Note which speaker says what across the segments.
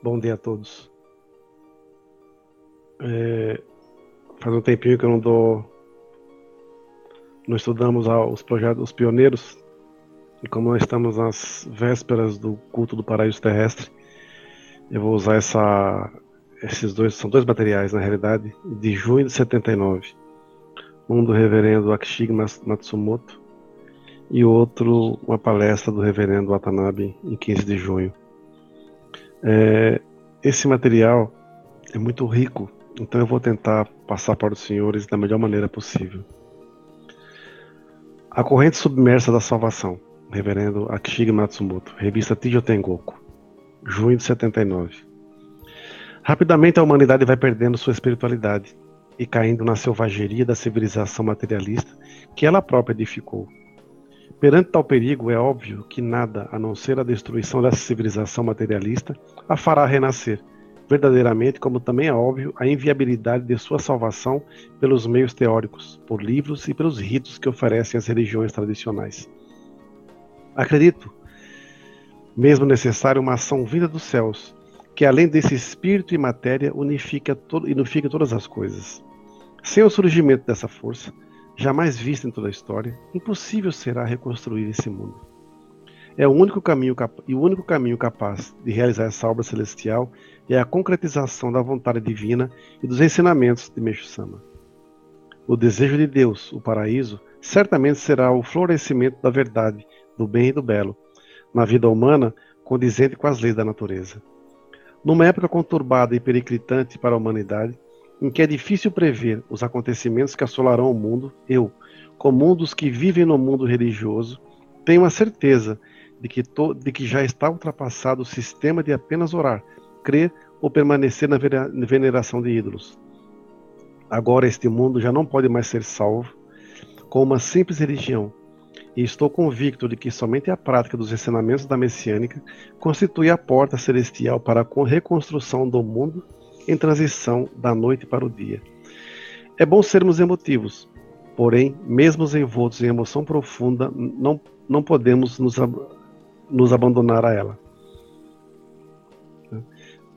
Speaker 1: Bom dia a todos. É, faz um tempinho que eu não dou. Não estudamos os projetos, os pioneiros. E como nós estamos nas vésperas do culto do paraíso terrestre, eu vou usar essa, esses dois, são dois materiais na realidade, de junho de 79. Um do reverendo Akishig Matsumoto e outro uma palestra do reverendo Watanabe em 15 de junho. É, esse material é muito rico, então eu vou tentar passar para os senhores da melhor maneira possível. A corrente submersa da salvação, reverendo Akishige Matsumoto, revista Tijo Tengoku, junho de 79. Rapidamente a humanidade vai perdendo sua espiritualidade e caindo na selvageria da civilização materialista que ela própria edificou Perante tal perigo, é óbvio que nada, a não ser a destruição dessa civilização materialista, a fará renascer, verdadeiramente, como também é óbvio a inviabilidade de sua salvação pelos meios teóricos, por livros e pelos ritos que oferecem as religiões tradicionais. Acredito, mesmo necessário, uma ação vinda dos céus, que além desse espírito e matéria unifica, to unifica todas as coisas. Sem o surgimento dessa força, jamais vista em toda a história, impossível será reconstruir esse mundo. É o único caminho e o único caminho capaz de realizar essa obra celestial é a concretização da vontade divina e dos ensinamentos de Meixo Sama. O desejo de Deus, o paraíso, certamente será o florescimento da verdade, do bem e do belo, na vida humana condizente com as leis da natureza. Numa época conturbada e periclitante para a humanidade, em que é difícil prever os acontecimentos que assolarão o mundo, eu, como um dos que vivem no mundo religioso, tenho a certeza de que, to, de que já está ultrapassado o sistema de apenas orar, crer ou permanecer na veneração de ídolos. Agora este mundo já não pode mais ser salvo com uma simples religião, e estou convicto de que somente a prática dos ensinamentos da messiânica constitui a porta celestial para a reconstrução do mundo em transição da noite para o dia. É bom sermos emotivos, porém, mesmo envoltos em emoção profunda, não, não podemos nos, nos abandonar a ela.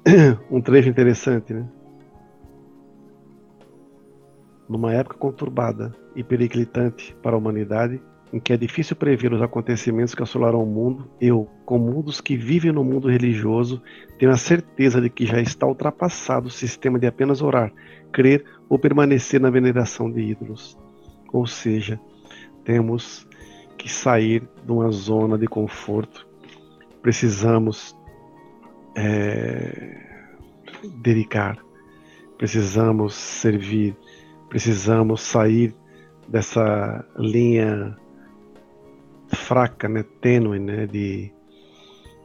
Speaker 1: Um trecho interessante, né? Numa época conturbada e periclitante para a humanidade, em que é difícil prever os acontecimentos que assolarão o mundo, eu, como um dos que vivem no mundo religioso, tenho a certeza de que já está ultrapassado o sistema de apenas orar, crer ou permanecer na veneração de ídolos. Ou seja, temos que sair de uma zona de conforto. Precisamos é, dedicar, precisamos servir, precisamos sair dessa linha fraca, né, tênue, né, de,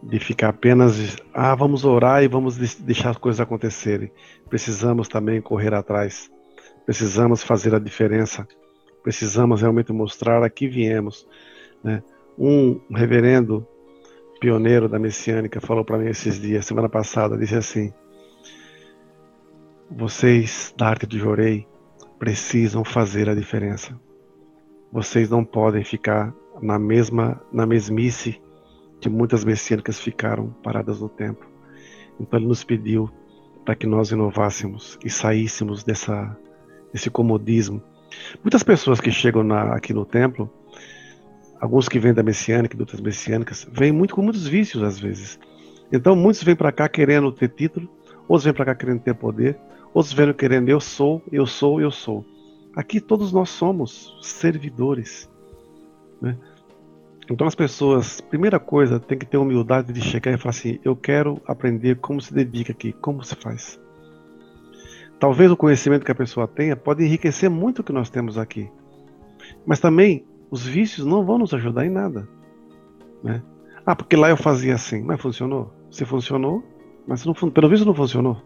Speaker 1: de ficar apenas, ah, vamos orar e vamos deixar as coisas acontecerem. Precisamos também correr atrás, precisamos fazer a diferença, precisamos realmente mostrar a que viemos. Né? Um reverendo pioneiro da messiânica falou para mim esses dias, semana passada, disse assim: vocês da arte do Jorei precisam fazer a diferença. Vocês não podem ficar na mesma na mesmice que muitas messiânicas ficaram paradas no tempo. Então ele nos pediu para que nós inovássemos e saíssemos dessa desse comodismo. Muitas pessoas que chegam na, aqui no templo, alguns que vêm da messiânica e de outras messiânicas, vêm muito com muitos vícios às vezes. Então muitos vêm para cá querendo ter título, outros vêm para cá querendo ter poder, outros vêm querendo eu sou, eu sou, eu sou. Aqui todos nós somos servidores. Né? Então as pessoas, primeira coisa, tem que ter humildade de chegar e falar assim: eu quero aprender como se dedica aqui, como se faz. Talvez o conhecimento que a pessoa tenha pode enriquecer muito o que nós temos aqui, mas também os vícios não vão nos ajudar em nada. Né? Ah, porque lá eu fazia assim, mas funcionou. Se funcionou, mas não, pelo visto não funcionou.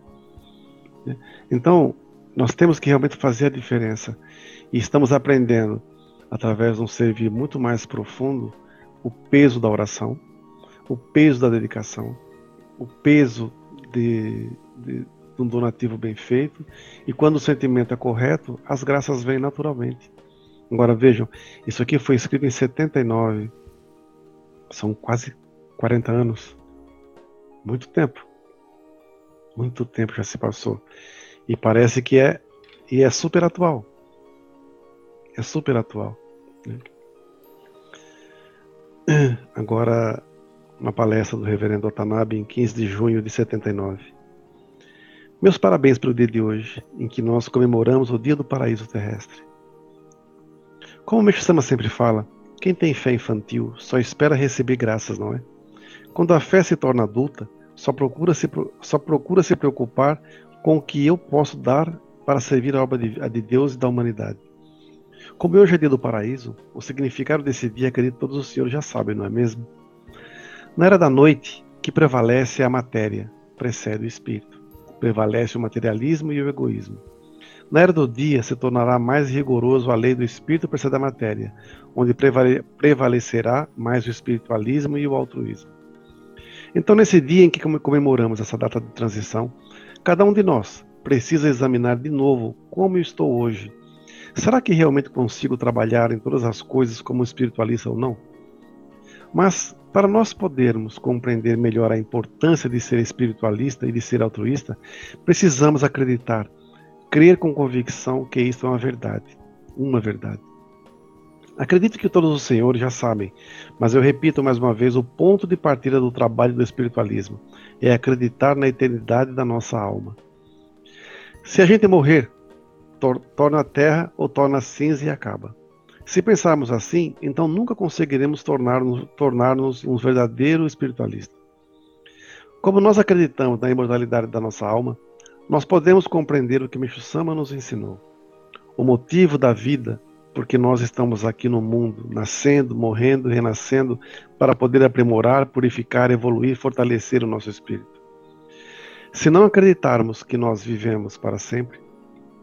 Speaker 1: Né? Então nós temos que realmente fazer a diferença e estamos aprendendo através de um servir muito mais profundo, o peso da oração, o peso da dedicação, o peso de, de, de, um donativo bem feito, e quando o sentimento é correto, as graças vêm naturalmente. Agora vejam, isso aqui foi escrito em 79, são quase 40 anos, muito tempo. Muito tempo já se passou. E parece que é e é super atual. É super atual. Né? Agora, uma palestra do reverendo Watanabe em 15 de junho de 79. Meus parabéns pelo dia de hoje, em que nós comemoramos o Dia do Paraíso Terrestre. Como o Meixo Sama sempre fala, quem tem fé infantil só espera receber graças, não é? Quando a fé se torna adulta, só procura se, só procura se preocupar com o que eu posso dar para servir a obra de, a de Deus e da humanidade. Como hoje é dia do paraíso, o significado desse dia, acredito todos os senhores já sabem, não é mesmo? Na era da noite, que prevalece a matéria, precede o espírito. Prevalece o materialismo e o egoísmo. Na era do dia, se tornará mais rigoroso a lei do espírito precede a matéria, onde prevalecerá mais o espiritualismo e o altruísmo. Então, nesse dia em que comemoramos essa data de transição, cada um de nós precisa examinar de novo como eu estou hoje. Será que realmente consigo trabalhar em todas as coisas como espiritualista ou não? Mas, para nós podermos compreender melhor a importância de ser espiritualista e de ser altruísta, precisamos acreditar, crer com convicção que isto é uma verdade, uma verdade. Acredito que todos os senhores já sabem, mas eu repito mais uma vez: o ponto de partida do trabalho do espiritualismo é acreditar na eternidade da nossa alma. Se a gente morrer, tor torna a terra ou torna cinza e acaba. Se pensarmos assim, então nunca conseguiremos tornar-nos tornar um verdadeiro espiritualista. Como nós acreditamos na imortalidade da nossa alma, nós podemos compreender o que Micho Sama nos ensinou. O motivo da vida porque nós estamos aqui no mundo, nascendo, morrendo, renascendo, para poder aprimorar, purificar, evoluir, fortalecer o nosso espírito. Se não acreditarmos que nós vivemos para sempre,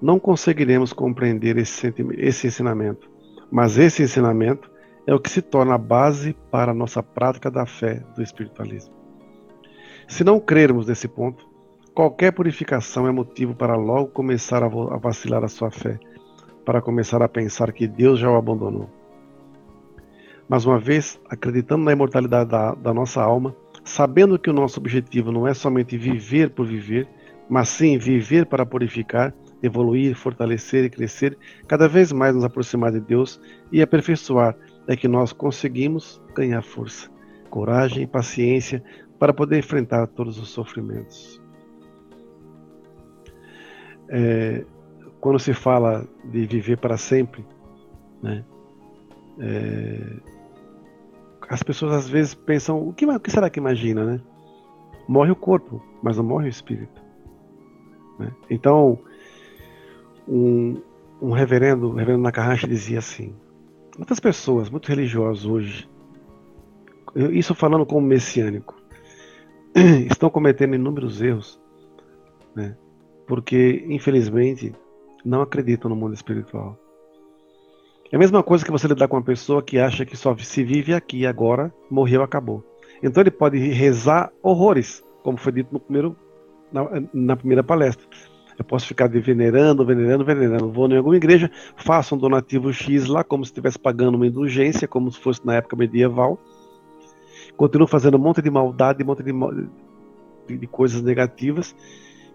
Speaker 1: não conseguiremos compreender esse, esse ensinamento. Mas esse ensinamento é o que se torna a base para a nossa prática da fé do espiritualismo. Se não crermos nesse ponto, qualquer purificação é motivo para logo começar a vacilar a sua fé para começar a pensar que Deus já o abandonou. Mais uma vez, acreditando na imortalidade da, da nossa alma, sabendo que o nosso objetivo não é somente viver por viver, mas sim viver para purificar, evoluir, fortalecer e crescer, cada vez mais nos aproximar de Deus e aperfeiçoar, é que nós conseguimos ganhar força, coragem e paciência para poder enfrentar todos os sofrimentos. É, quando se fala de viver para sempre, né, é, as pessoas às vezes pensam: o que, o que, será que imagina, né? Morre o corpo, mas não morre o espírito. Né? Então, um, um reverendo, o reverendo Nakahashi dizia assim: muitas pessoas, muito religiosas hoje, isso falando como messiânico, estão cometendo inúmeros erros, né? porque infelizmente não acreditam no mundo espiritual. É a mesma coisa que você lidar com uma pessoa que acha que só se vive aqui agora, morreu, acabou. Então ele pode rezar horrores, como foi dito no primeiro, na, na primeira palestra. Eu posso ficar venerando, venerando, venerando. Vou em alguma igreja, faço um donativo X lá, como se estivesse pagando uma indulgência, como se fosse na época medieval. Continuo fazendo um monte de maldade, um monte de, de, de coisas negativas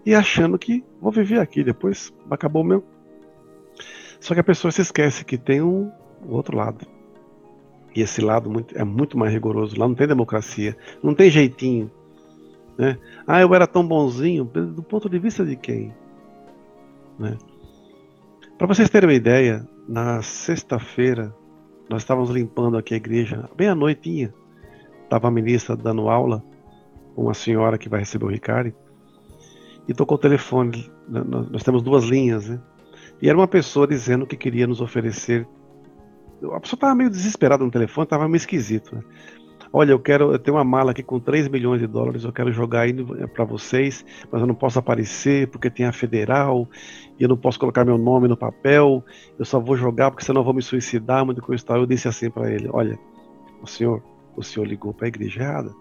Speaker 1: e achando que vou viver aqui, depois acabou o meu. Só que a pessoa se esquece que tem um, um outro lado. E esse lado muito, é muito mais rigoroso. Lá não tem democracia, não tem jeitinho. Né? Ah, eu era tão bonzinho, do ponto de vista de quem? Né? Para vocês terem uma ideia, na sexta-feira nós estávamos limpando aqui a igreja, bem à noitinha. Estava a ministra dando aula, uma senhora que vai receber o Ricardo e tocou o telefone. Nós temos duas linhas, né? E era uma pessoa dizendo que queria nos oferecer. A pessoa estava meio desesperada no telefone, estava meio esquisito. Né? Olha, eu quero, eu tenho uma mala aqui com 3 milhões de dólares, eu quero jogar aí para vocês, mas eu não posso aparecer porque tem a federal, e eu não posso colocar meu nome no papel, eu só vou jogar porque senão eu vou me suicidar, muito coisa tal. Eu disse assim para ele: Olha, o senhor, o senhor ligou para a igreja errada.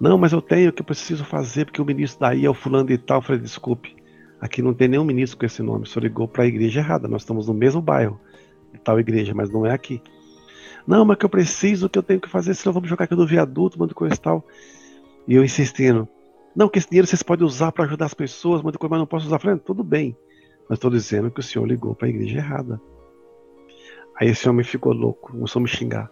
Speaker 1: Não, mas eu tenho que eu preciso fazer, porque o ministro daí é o fulano de tal. Eu falei, desculpe, aqui não tem nenhum ministro com esse nome. O senhor ligou para a igreja errada. Nós estamos no mesmo bairro, tal igreja, mas não é aqui. Não, mas que eu preciso, que eu tenho que fazer, senão vamos jogar aqui no viaduto, mando coisa e tal. E eu insistindo, Não, que esse dinheiro vocês podem usar para ajudar as pessoas, mas eu não posso usar. Falei, tudo bem, mas estou dizendo que o senhor ligou para a igreja errada. Aí esse homem ficou louco, começou a me xingar.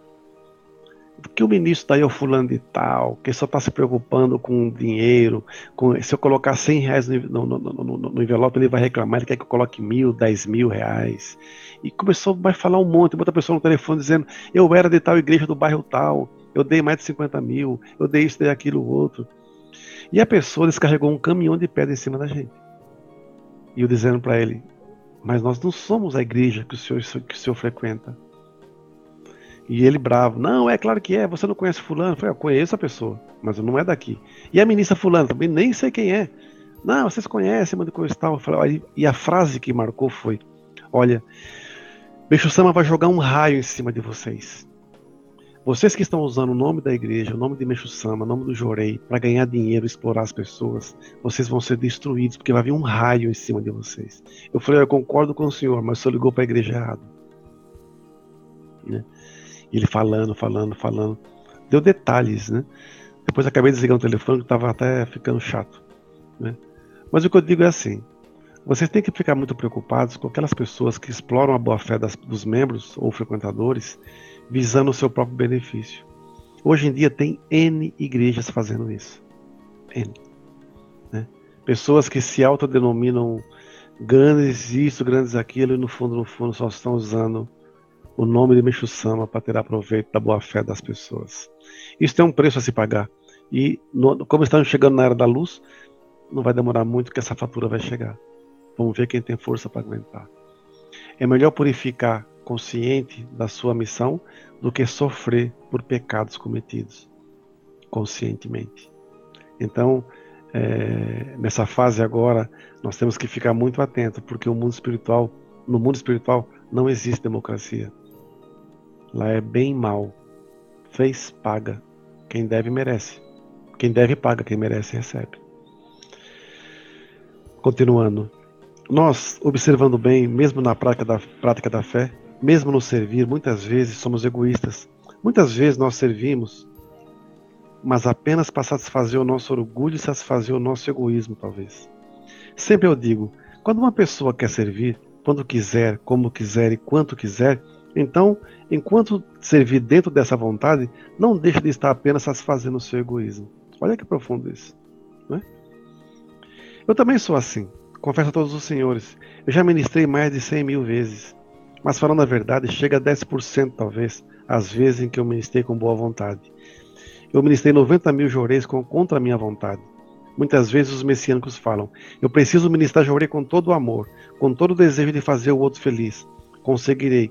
Speaker 1: Porque o ministro daí é o fulano de tal, que só está se preocupando com dinheiro. Com, se eu colocar 100 reais no, no, no, no, envelope, ele vai reclamar, ele quer que eu coloque mil, dez mil reais. E começou a falar um monte, outra pessoa no telefone dizendo: Eu era de tal igreja do bairro tal, eu dei mais de 50 mil, eu dei isso, dei aquilo, outro. E a pessoa descarregou um caminhão de pedra em cima da gente. E eu dizendo para ele: Mas nós não somos a igreja que o senhor, que o senhor frequenta. E ele bravo, não, é claro que é, você não conhece fulano. Eu falei, eu conheço a pessoa, mas não é daqui. E a ministra fulano, também nem sei quem é. Não, vocês conhecem, manda coisa e tal. Eu falei, e a frase que marcou foi, olha, Beixo Sama vai jogar um raio em cima de vocês. Vocês que estão usando o nome da igreja, o nome de Meixo Sama, o nome do Jorei, para ganhar dinheiro, explorar as pessoas, vocês vão ser destruídos, porque vai vir um raio em cima de vocês. Eu falei, eu concordo com o senhor, mas o senhor ligou para a igreja errada. Né? Ele falando, falando, falando. Deu detalhes, né? Depois acabei desligando o telefone estava até ficando chato. Né? Mas o que eu digo é assim: vocês têm que ficar muito preocupados com aquelas pessoas que exploram a boa-fé dos membros ou frequentadores visando o seu próprio benefício. Hoje em dia tem N igrejas fazendo isso. N. Né? Pessoas que se autodenominam grandes isso, grandes aquilo, e no fundo, no fundo, só estão usando o nome de Meixo Sama para tirar proveito da boa-fé das pessoas. Isso tem um preço a se pagar. E no, como estamos chegando na era da luz, não vai demorar muito que essa fatura vai chegar. Vamos ver quem tem força para aguentar. É melhor purificar consciente da sua missão do que sofrer por pecados cometidos conscientemente. Então, é, nessa fase agora, nós temos que ficar muito atento, porque o mundo espiritual, no mundo espiritual, não existe democracia. Lá é bem mal. Fez, paga. Quem deve, merece. Quem deve, paga. Quem merece, recebe. Continuando. Nós, observando bem, mesmo na prática da, prática da fé, mesmo no servir, muitas vezes somos egoístas. Muitas vezes nós servimos, mas apenas para satisfazer o nosso orgulho e satisfazer o nosso egoísmo, talvez. Sempre eu digo: quando uma pessoa quer servir, quando quiser, como quiser e quanto quiser, então, enquanto servir dentro dessa vontade, não deixe de estar apenas satisfazendo o seu egoísmo. Olha que profundo isso. Não é? Eu também sou assim, confesso a todos os senhores. Eu já ministrei mais de 100 mil vezes, mas falando a verdade, chega a 10% talvez, às vezes em que eu ministrei com boa vontade. Eu ministrei 90 mil joreis contra a minha vontade. Muitas vezes os messiânicos falam: Eu preciso ministrar jorei com todo o amor, com todo o desejo de fazer o outro feliz. Conseguirei,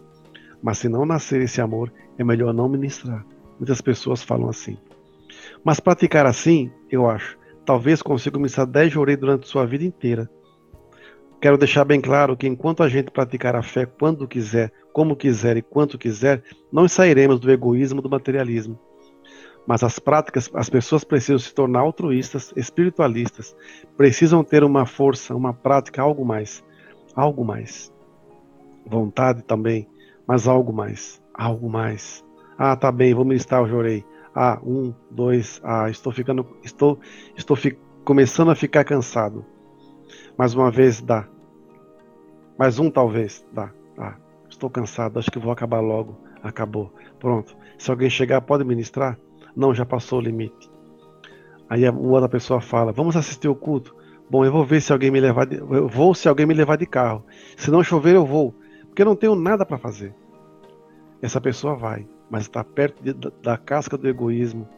Speaker 1: mas se não nascer esse amor, é melhor não ministrar. Muitas pessoas falam assim. Mas praticar assim, eu acho, talvez consiga ministrar 10 jorei durante sua vida inteira. Quero deixar bem claro que enquanto a gente praticar a fé quando quiser, como quiser e quanto quiser, não sairemos do egoísmo do materialismo. Mas as práticas, as pessoas precisam se tornar altruístas, espiritualistas, precisam ter uma força, uma prática, algo mais, algo mais. Vontade também, mas algo mais, algo mais. Ah, tá bem, vou ministrar o jorei. Ah, um, dois, ah, estou ficando, estou, estou fi, começando a ficar cansado. Mais uma vez dá. Mais um talvez dá. Ah, estou cansado, acho que vou acabar logo. Acabou. Pronto. Se alguém chegar, pode ministrar? Não, já passou o limite. Aí uma outra pessoa fala: Vamos assistir o culto. Bom, eu vou ver se alguém me levar. De... Eu vou se alguém me levar de carro. Se não chover, eu vou porque não tenho nada para fazer. Essa pessoa vai, mas está perto de, da, da casca do egoísmo.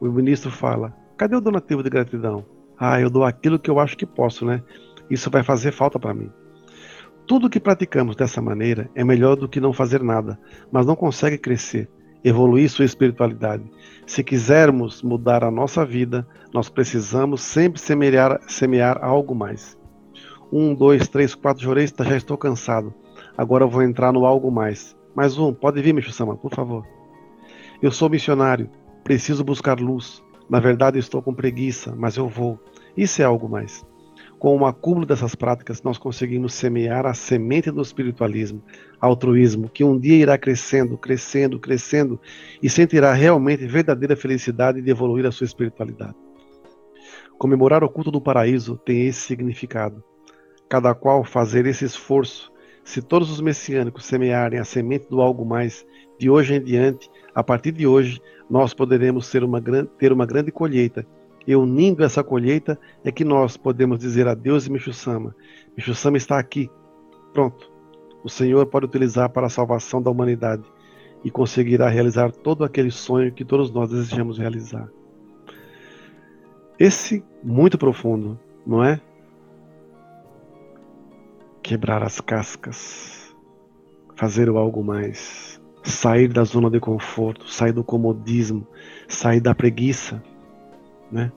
Speaker 1: O ministro fala: cadê o donativo de gratidão? Ah, eu dou aquilo que eu acho que posso, né? Isso vai fazer falta para mim. Tudo que praticamos dessa maneira é melhor do que não fazer nada, mas não consegue crescer, evoluir sua espiritualidade. Se quisermos mudar a nossa vida, nós precisamos sempre semear, semear algo mais. Um, dois, três, quatro, jurei, já estou cansado. Agora eu vou entrar no algo mais. Mais um, pode vir, Micho Sama, por favor. Eu sou missionário, preciso buscar luz. Na verdade, estou com preguiça, mas eu vou. Isso é algo mais. Com o acúmulo dessas práticas, nós conseguimos semear a semente do espiritualismo, altruísmo, que um dia irá crescendo, crescendo, crescendo e sentirá realmente verdadeira felicidade de evoluir a sua espiritualidade. Comemorar o culto do paraíso tem esse significado. Cada qual fazer esse esforço. Se todos os messiânicos semearem a semente do algo mais, de hoje em diante, a partir de hoje, nós poderemos ter uma, ter uma grande colheita. E unindo essa colheita é que nós podemos dizer adeus e Michusama. Michusama está aqui. Pronto. O Senhor pode utilizar para a salvação da humanidade e conseguirá realizar todo aquele sonho que todos nós desejamos realizar. Esse muito profundo, não é? Quebrar as cascas, fazer algo mais, sair da zona de conforto, sair do comodismo, sair da preguiça, né?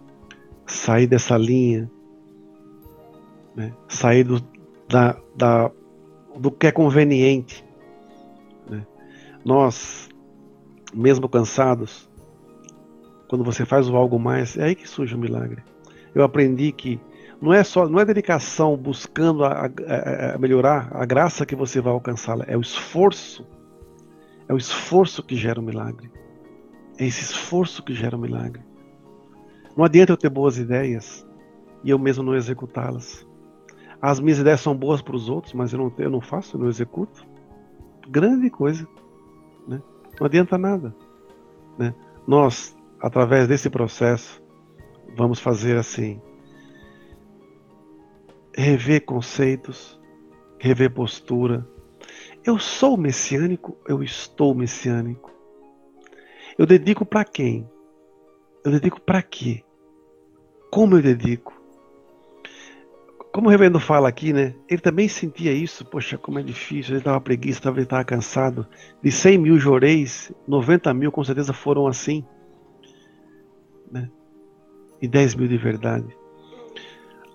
Speaker 1: Sair dessa linha, né? Sair do, da, da, do que é conveniente. Né? Nós, mesmo cansados, quando você faz o algo mais, é aí que surge o milagre. Eu aprendi que não é só, não é dedicação buscando a, a, a melhorar a graça que você vai alcançá-la, é o esforço. É o esforço que gera o milagre. É esse esforço que gera o milagre. Não adianta eu ter boas ideias e eu mesmo não executá-las. As minhas ideias são boas para os outros, mas eu não, eu não faço, eu não executo. Grande coisa. Né? Não adianta nada. Né? Nós através desse processo, vamos fazer assim: rever conceitos, rever postura. Eu sou messiânico, eu estou messiânico. Eu dedico para quem? Eu dedico para quê? Como eu dedico? Como o reverendo fala aqui, né? Ele também sentia isso. Poxa, como é difícil. Ele estava preguiça, ele estava cansado. De 100 mil joreis, 90 mil com certeza foram assim né? e 10 mil de verdade.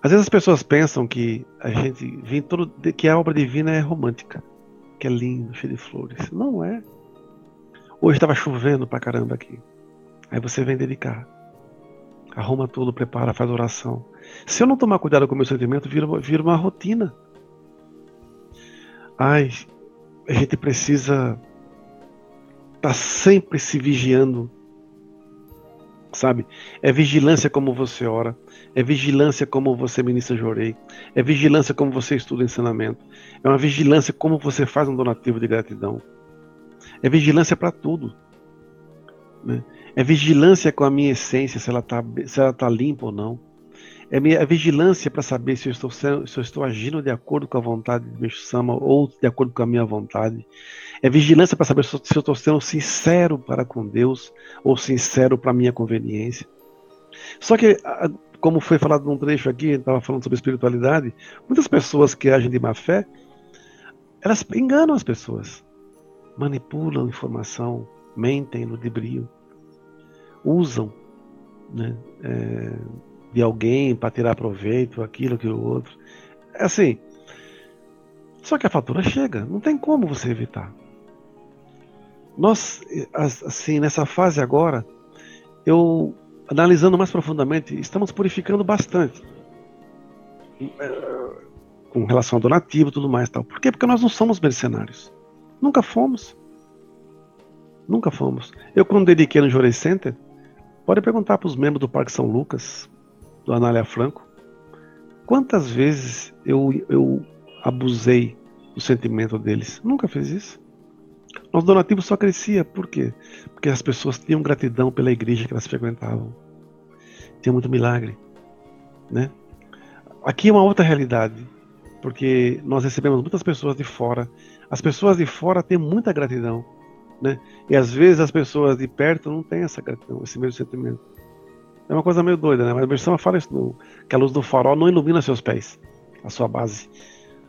Speaker 1: Às vezes as pessoas pensam que a gente vem todo que a obra divina é romântica, que é lindo, cheio de flores. Não é. Hoje estava chovendo pra caramba aqui. Aí você vem dedicar. Arruma tudo, prepara, faz oração. Se eu não tomar cuidado com o meu sentimento, vira, vira uma rotina. Ai, a gente precisa estar tá sempre se vigiando sabe? É vigilância como você ora, é vigilância como você ministra jorei, é vigilância como você estuda ensinamento, é uma vigilância como você faz um donativo de gratidão, é vigilância para tudo, né? é vigilância com a minha essência, se ela está tá limpa ou não, é vigilância para saber se eu, estou, se eu estou agindo de acordo com a vontade de Sama ou de acordo com a minha vontade. É vigilância para saber se eu estou sendo sincero para com Deus ou sincero para a minha conveniência. Só que, como foi falado num trecho aqui, estava falando sobre espiritualidade, muitas pessoas que agem de má fé, elas enganam as pessoas, manipulam informação, mentem no debrio, usam né, é, de alguém para tirar proveito, aquilo, aquilo outro. É assim. Só que a fatura chega, não tem como você evitar. Nós, assim, nessa fase agora, eu, analisando mais profundamente, estamos purificando bastante. É, com relação ao donativo e tudo mais. Tal. Por quê? Porque nós não somos mercenários. Nunca fomos. Nunca fomos. Eu, quando dediquei no Jorei Center, pode perguntar para os membros do Parque São Lucas, do Anália Franco, quantas vezes eu, eu abusei do sentimento deles? Nunca fiz isso. Nosso donativo só crescia, por quê? Porque as pessoas tinham gratidão pela igreja que elas frequentavam. Tinha muito milagre, né? Aqui é uma outra realidade, porque nós recebemos muitas pessoas de fora. As pessoas de fora têm muita gratidão, né? E às vezes as pessoas de perto não têm essa gratidão, esse mesmo sentimento. É uma coisa meio doida, né? Mas a versão fala isso, que a luz do farol não ilumina seus pés, a sua base.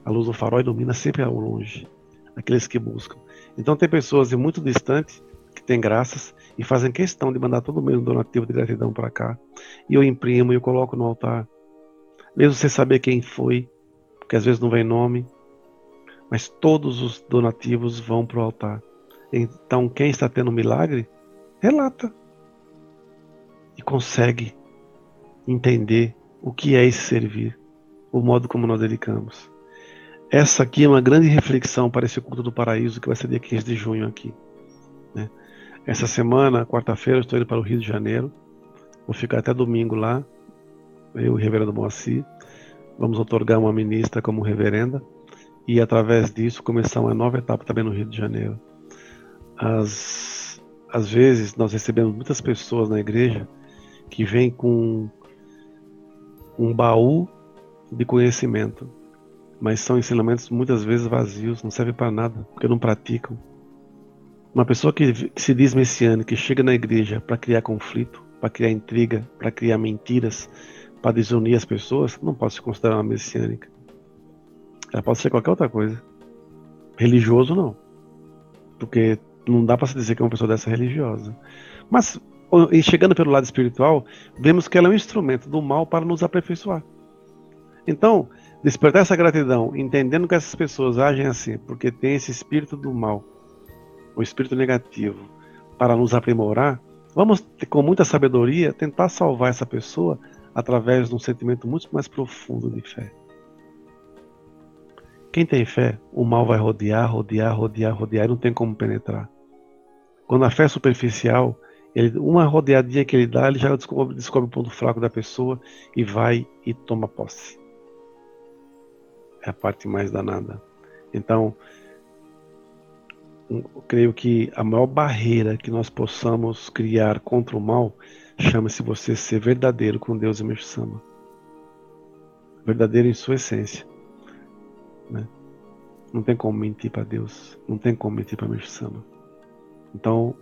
Speaker 1: A luz do farol ilumina sempre ao longe, aqueles que buscam. Então tem pessoas de muito distante que têm graças e fazem questão de mandar todo mês um donativo de gratidão para cá. E eu imprimo e eu coloco no altar. Mesmo sem saber quem foi, porque às vezes não vem nome, mas todos os donativos vão para o altar. Então quem está tendo milagre, relata consegue entender o que é esse servir, o modo como nós dedicamos. Essa aqui é uma grande reflexão para esse culto do paraíso que vai ser dia 15 de junho aqui. Né? Essa semana, quarta-feira, estou indo para o Rio de Janeiro. Vou ficar até domingo lá, eu e o reverendo Moacir, vamos otorgar uma ministra como reverenda e através disso começar uma nova etapa também no Rio de Janeiro. As, às vezes nós recebemos muitas pessoas na igreja que vêm com um baú de conhecimento, mas são ensinamentos muitas vezes vazios, não servem para nada, porque não praticam. Uma pessoa que, se diz messiânica, que chega na igreja para criar conflito, para criar intriga, para criar mentiras, para desunir as pessoas, não pode se considerar uma messiânica. Ela pode ser qualquer outra coisa. Religioso não. Porque não dá para se dizer que uma pessoa dessa é religiosa. Mas chegando pelo lado espiritual, vemos que ela é um instrumento do mal para nos aperfeiçoar. Então, despertar essa gratidão, entendendo que essas pessoas agem assim, porque tem esse espírito do mal, o espírito negativo, para nos aprimorar, vamos, com muita sabedoria, tentar salvar essa pessoa através de um sentimento muito mais profundo de fé. Quem tem fé, o mal vai rodear, rodear, rodear, rodear e não tem como penetrar. Quando a fé é superficial, ele, uma rodeadinha que ele dá, ele já descobre, descobre o ponto fraco da pessoa e vai e toma posse. É a parte mais danada. Então, creio que a maior barreira que nós possamos criar contra o mal chama-se você ser verdadeiro com Deus e Meshama. Verdadeiro em sua essência. Né? Não tem como mentir para Deus, não tem como mentir para Meshama. Então,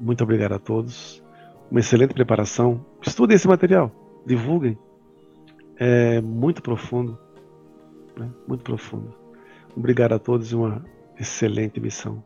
Speaker 1: muito obrigado a todos. Uma excelente preparação. Estudem esse material, divulguem. É muito profundo, né? muito profundo. Obrigado a todos e uma excelente missão.